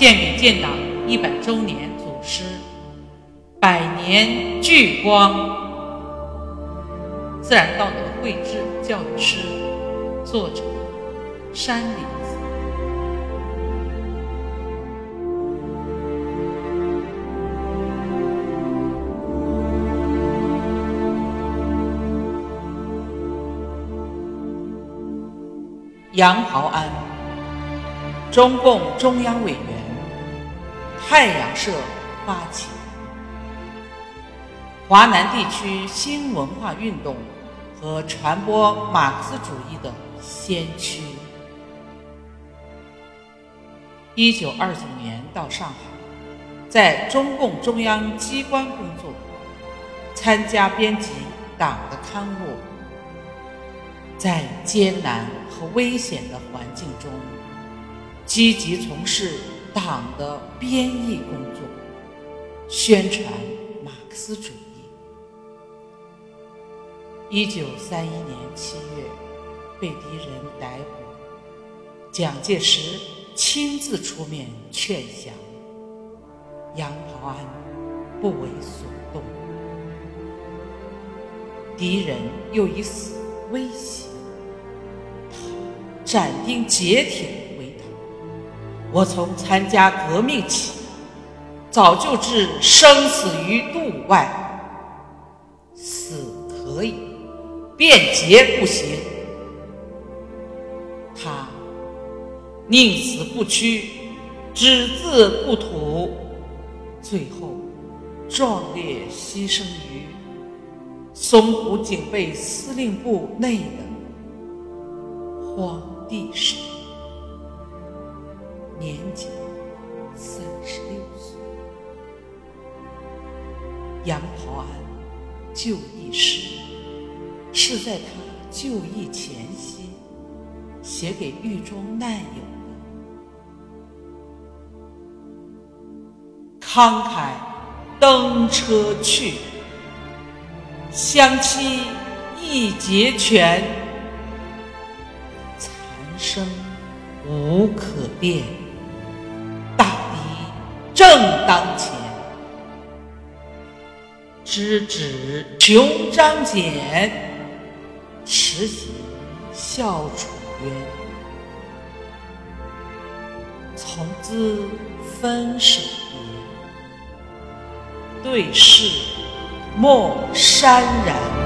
献给建党一百周年祖师，百年聚光。自然道德绘制教育师，作者山林子。杨豪安，中共中央委员，太阳社发起，华南地区新文化运动。和传播马克思主义的先驱。一九二九年到上海，在中共中央机关工作，参加编辑党的刊物，在艰难和危险的环境中，积极从事党的编译工作，宣传马克思主义。一九三一年七月，被敌人逮捕，蒋介石亲自出面劝降，杨袍安不为所动。敌人又以死威胁他，斩钉截铁：“我从参加革命起，早就置生死于度外，死可以。”变节不行，他宁死不屈，只字不吐，最后壮烈牺牲于淞沪警备司令部内的荒地上，年仅三十六岁。杨袍安就义时。是在他就义前夕写给狱中难友的：“慷慨登车去，相期一节拳，残生无可恋，知止穷章俭。”慈行孝楚渊，从兹分手别，对视莫潸然。